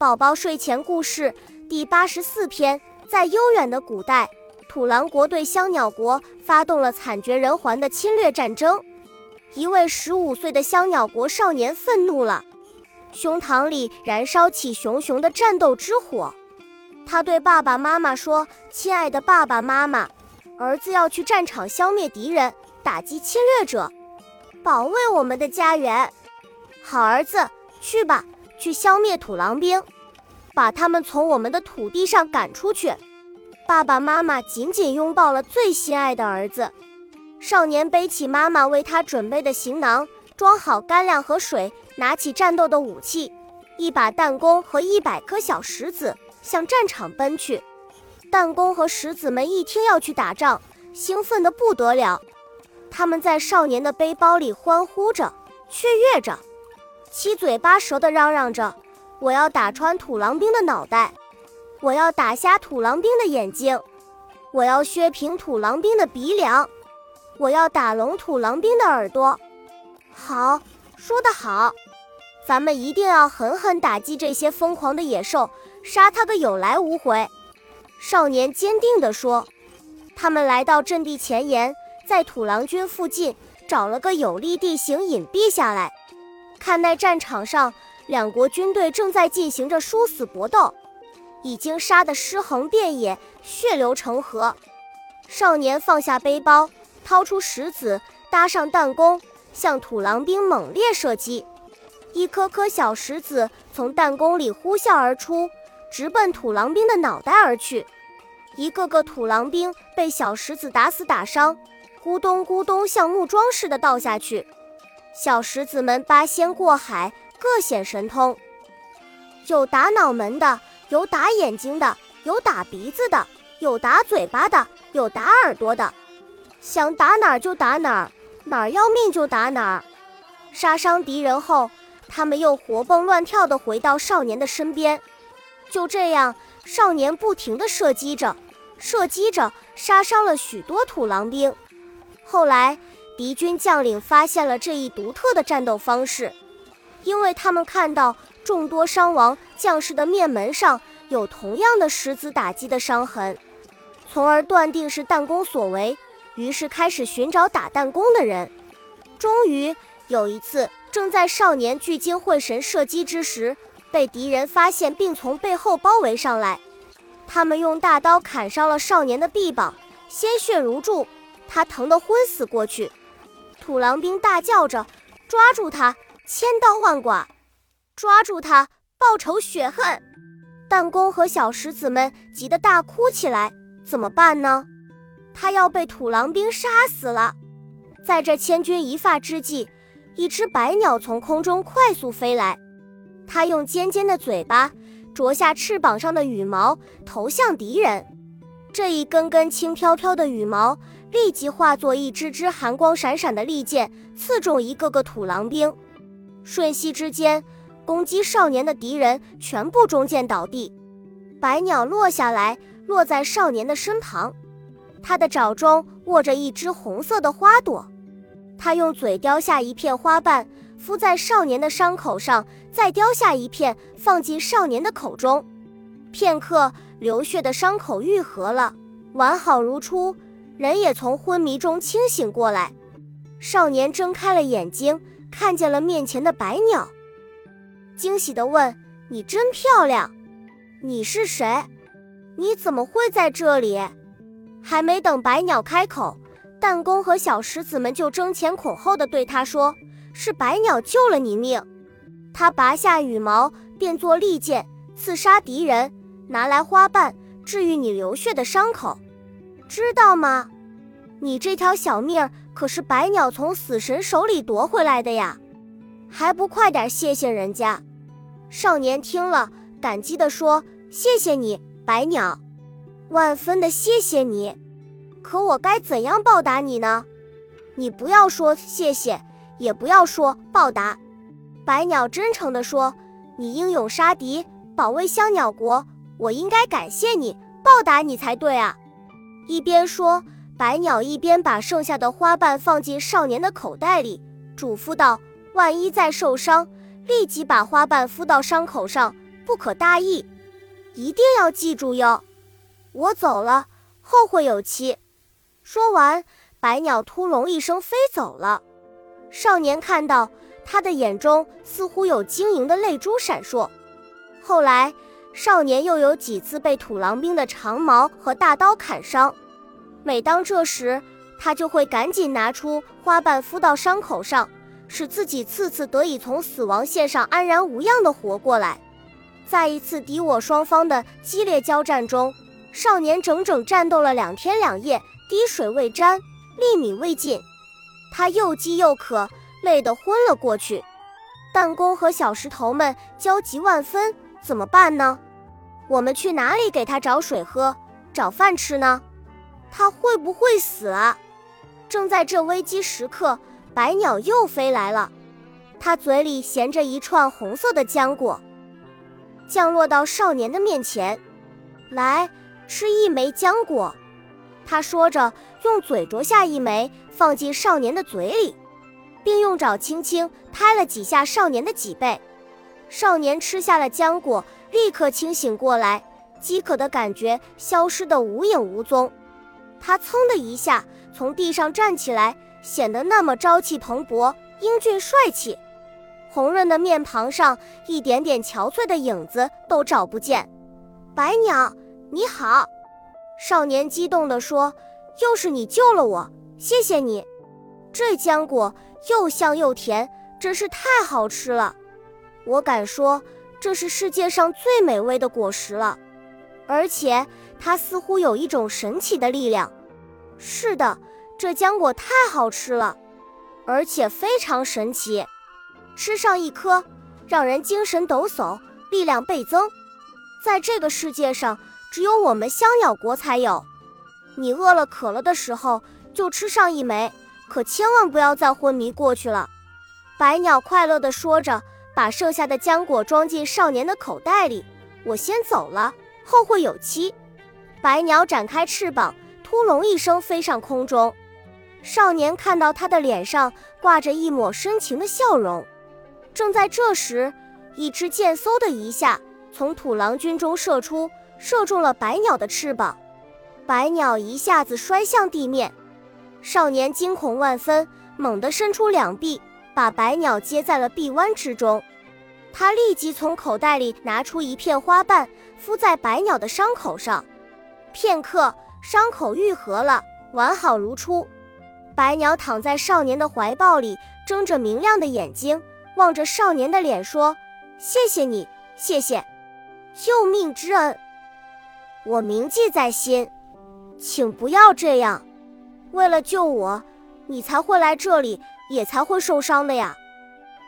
宝宝睡前故事第八十四篇：在悠远的古代，土狼国对香鸟国发动了惨绝人寰的侵略战争。一位十五岁的香鸟国少年愤怒了，胸膛里燃烧起熊熊的战斗之火。他对爸爸妈妈说：“亲爱的爸爸妈妈，儿子要去战场消灭敌人，打击侵略者，保卫我们的家园。”好儿子，去吧。去消灭土狼兵，把他们从我们的土地上赶出去。爸爸妈妈紧紧拥抱了最心爱的儿子。少年背起妈妈为他准备的行囊，装好干粮和水，拿起战斗的武器，一把弹弓和一百颗小石子，向战场奔去。弹弓和石子们一听要去打仗，兴奋得不得了。他们在少年的背包里欢呼着，雀跃着。七嘴八舌地嚷嚷着：“我要打穿土狼兵的脑袋，我要打瞎土狼兵的眼睛，我要削平土狼兵的鼻梁，我要打聋土狼兵的耳朵。”好，说得好，咱们一定要狠狠打击这些疯狂的野兽，杀他个有来无回。少年坚定地说。他们来到阵地前沿，在土狼军附近找了个有利地形隐蔽下来。看那战场上，两国军队正在进行着殊死搏斗，已经杀得尸横遍野，血流成河。少年放下背包，掏出石子，搭上弹弓，向土狼兵猛烈射击。一颗颗小石子从弹弓里呼啸而出，直奔土狼兵的脑袋而去。一个个土狼兵被小石子打死打伤，咕咚咕咚像木桩似的倒下去。小石子们八仙过海，各显神通，有打脑门的，有打眼睛的，有打鼻子的，有打嘴巴的，有打耳朵的，想打哪儿就打哪儿，哪儿要命就打哪儿。杀伤敌人后，他们又活蹦乱跳地回到少年的身边。就这样，少年不停地射击着，射击着，杀伤了许多土狼兵。后来。敌军将领发现了这一独特的战斗方式，因为他们看到众多伤亡将士的面门上有同样的石子打击的伤痕，从而断定是弹弓所为，于是开始寻找打弹弓的人。终于有一次，正在少年聚精会神射击之时，被敌人发现并从背后包围上来，他们用大刀砍伤了少年的臂膀，鲜血如注，他疼得昏死过去。土狼兵大叫着：“抓住他，千刀万剐！抓住他，报仇雪恨！”弹弓和小石子们急得大哭起来。怎么办呢？他要被土狼兵杀死了。在这千钧一发之际，一只白鸟从空中快速飞来，它用尖尖的嘴巴啄下翅膀上的羽毛，投向敌人。这一根根轻飘飘的羽毛。立即化作一支支寒光闪闪的利剑，刺中一个个土狼兵。瞬息之间，攻击少年的敌人全部中箭倒地。白鸟落下来，落在少年的身旁，它的爪中握着一只红色的花朵。它用嘴叼下一片花瓣，敷在少年的伤口上，再叼下一片，放进少年的口中。片刻，流血的伤口愈合了，完好如初。人也从昏迷中清醒过来，少年睁开了眼睛，看见了面前的白鸟，惊喜地问：“你真漂亮，你是谁？你怎么会在这里？”还没等白鸟开口，弹弓和小石子们就争前恐后的对他说：“是白鸟救了你命，他拔下羽毛变作利剑，刺杀敌人，拿来花瓣治愈你流血的伤口。”知道吗？你这条小命可是白鸟从死神手里夺回来的呀，还不快点谢谢人家！少年听了，感激地说：“谢谢你，白鸟，万分的谢谢你。可我该怎样报答你呢？你不要说谢谢，也不要说报答。”白鸟真诚地说：“你英勇杀敌，保卫香鸟国，我应该感谢你，报答你才对啊！”一边说，白鸟一边把剩下的花瓣放进少年的口袋里，嘱咐道：“万一再受伤，立即把花瓣敷到伤口上，不可大意，一定要记住哟。我走了，后会有期。说完，白鸟突隆一声飞走了。少年看到，他的眼中似乎有晶莹的泪珠闪烁。后来，少年又有几次被土狼兵的长矛和大刀砍伤，每当这时，他就会赶紧拿出花瓣敷到伤口上，使自己次次得以从死亡线上安然无恙地活过来。在一次敌我双方的激烈交战中，少年整整战斗了两天两夜，滴水未沾，粒米未进。他又饥又渴，累得昏了过去。弹弓和小石头们焦急万分。怎么办呢？我们去哪里给他找水喝、找饭吃呢？他会不会死啊？正在这危机时刻，白鸟又飞来了，它嘴里衔着一串红色的浆果，降落到少年的面前。来，吃一枚浆果。他说着，用嘴啄下一枚，放进少年的嘴里，并用爪轻轻拍了几下少年的脊背。少年吃下了浆果，立刻清醒过来，饥渴的感觉消失得无影无踪。他噌的一下从地上站起来，显得那么朝气蓬勃、英俊帅气。红润的面庞上一点点憔悴的影子都找不见。白鸟，你好！少年激动地说：“又是你救了我，谢谢你！这浆果又香又甜，真是太好吃了。”我敢说，这是世界上最美味的果实了，而且它似乎有一种神奇的力量。是的，这浆果太好吃了，而且非常神奇。吃上一颗，让人精神抖擞，力量倍增。在这个世界上，只有我们香鸟国才有。你饿了渴了的时候，就吃上一枚，可千万不要再昏迷过去了。白鸟快乐地说着。把剩下的浆果装进少年的口袋里，我先走了，后会有期。白鸟展开翅膀，突隆一声飞上空中。少年看到他的脸上挂着一抹深情的笑容。正在这时，一支箭嗖的一下从土狼军中射出，射中了白鸟的翅膀，白鸟一下子摔向地面。少年惊恐万分，猛地伸出两臂。把白鸟接在了臂弯之中，他立即从口袋里拿出一片花瓣，敷在白鸟的伤口上。片刻，伤口愈合了，完好如初。白鸟躺在少年的怀抱里，睁着明亮的眼睛，望着少年的脸说：“谢谢你，谢谢，救命之恩，我铭记在心。请不要这样，为了救我，你才会来这里。”也才会受伤的呀，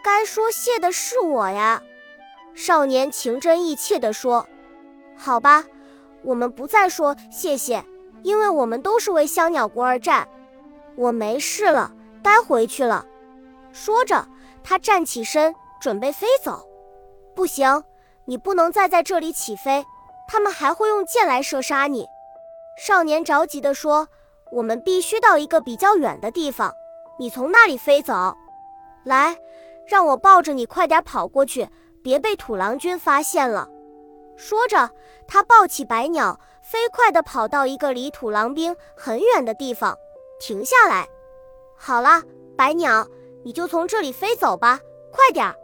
该说谢的是我呀。少年情真意切地说：“好吧，我们不再说谢谢，因为我们都是为香鸟国而战。我没事了，该回去了。”说着，他站起身，准备飞走。不行，你不能再在这里起飞，他们还会用箭来射杀你。少年着急地说：“我们必须到一个比较远的地方。”你从那里飞走，来，让我抱着你快点跑过去，别被土狼军发现了。说着，他抱起白鸟，飞快地跑到一个离土狼兵很远的地方，停下来。好了，白鸟，你就从这里飞走吧，快点儿！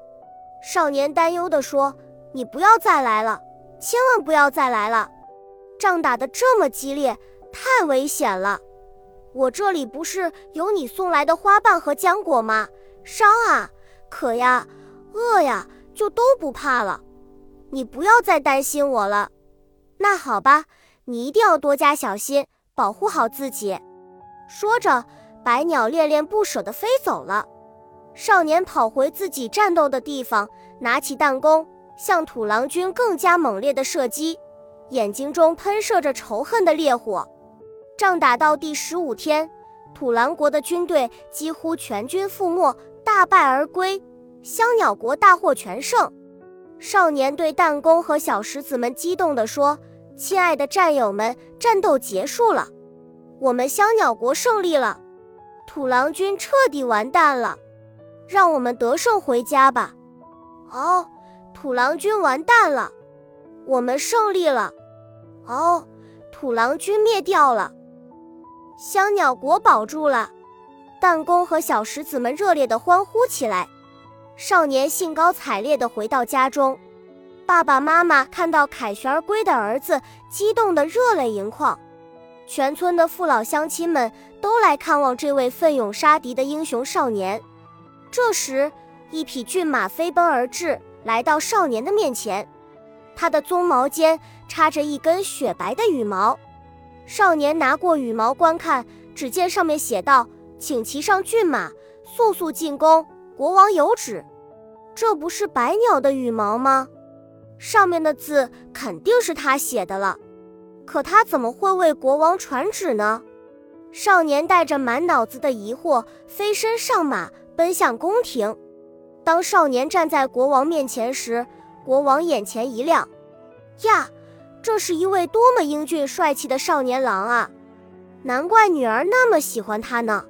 少年担忧地说：“你不要再来了，千万不要再来了！仗打得这么激烈，太危险了。”我这里不是有你送来的花瓣和浆果吗？烧啊，渴呀，饿呀，就都不怕了。你不要再担心我了。那好吧，你一定要多加小心，保护好自己。说着，白鸟恋恋不舍地飞走了。少年跑回自己战斗的地方，拿起弹弓，向土狼军更加猛烈地射击，眼睛中喷射着仇恨的烈火。仗打到第十五天，土狼国的军队几乎全军覆没，大败而归，香鸟国大获全胜。少年对弹弓和小石子们激动地说：“亲爱的战友们，战斗结束了，我们香鸟国胜利了，土狼军彻底完蛋了，让我们得胜回家吧。”哦，土狼军完蛋了，我们胜利了！哦，土狼军灭掉了，香鸟国保住了！弹弓和小石子们热烈地欢呼起来。少年兴高采烈地回到家中，爸爸妈妈看到凯旋而归的儿子，激动得热泪盈眶。全村的父老乡亲们都来看望这位奋勇杀敌的英雄少年。这时，一匹骏马飞奔而至，来到少年的面前。它的鬃毛间插着一根雪白的羽毛。少年拿过羽毛观看，只见上面写道：“请骑上骏马，速速进宫，国王有旨。”这不是百鸟的羽毛吗？上面的字肯定是他写的了。可他怎么会为国王传旨呢？少年带着满脑子的疑惑，飞身上马，奔向宫廷。当少年站在国王面前时，国王眼前一亮，呀，这是一位多么英俊帅气的少年郎啊！难怪女儿那么喜欢他呢。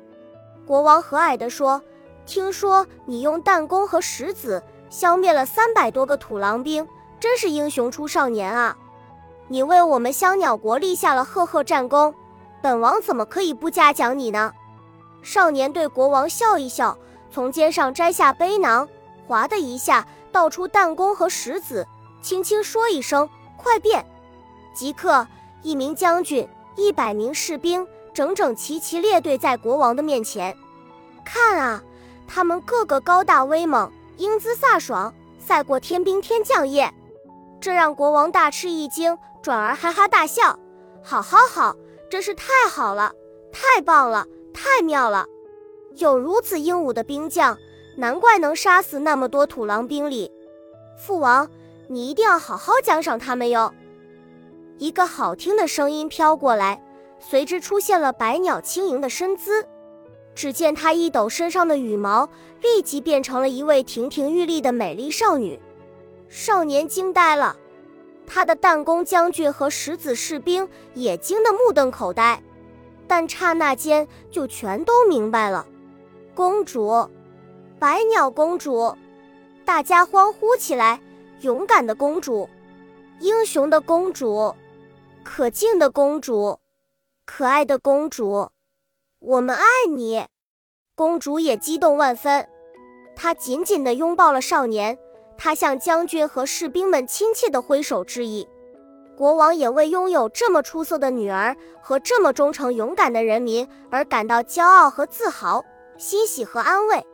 国王和蔼地说：“听说你用弹弓和石子消灭了三百多个土狼兵，真是英雄出少年啊！”你为我们香鸟国立下了赫赫战功，本王怎么可以不嘉奖你呢？少年对国王笑一笑，从肩上摘下背囊，哗的一下倒出弹弓和石子，轻轻说一声“快变”，即刻一名将军、一百名士兵整整齐齐列队在国王的面前。看啊，他们个个高大威猛，英姿飒爽，赛过天兵天将也。这让国王大吃一惊。转而哈哈大笑，好好好，真是太好了，太棒了，太妙了！有如此英武的兵将，难怪能杀死那么多土狼兵里。父王，你一定要好好奖赏他们哟！一个好听的声音飘过来，随之出现了百鸟轻盈的身姿。只见她一抖身上的羽毛，立即变成了一位亭亭玉立的美丽少女。少年惊呆了。他的弹弓将军和石子士兵也惊得目瞪口呆，但刹那间就全都明白了。公主，百鸟公主，大家欢呼起来！勇敢的公主，英雄的公主，可敬的公主，可爱的公主，我们爱你！公主也激动万分，她紧紧地拥抱了少年。她向将军和士兵们亲切地挥手致意，国王也为拥有这么出色的女儿和这么忠诚勇敢的人民而感到骄傲和自豪、欣喜和安慰。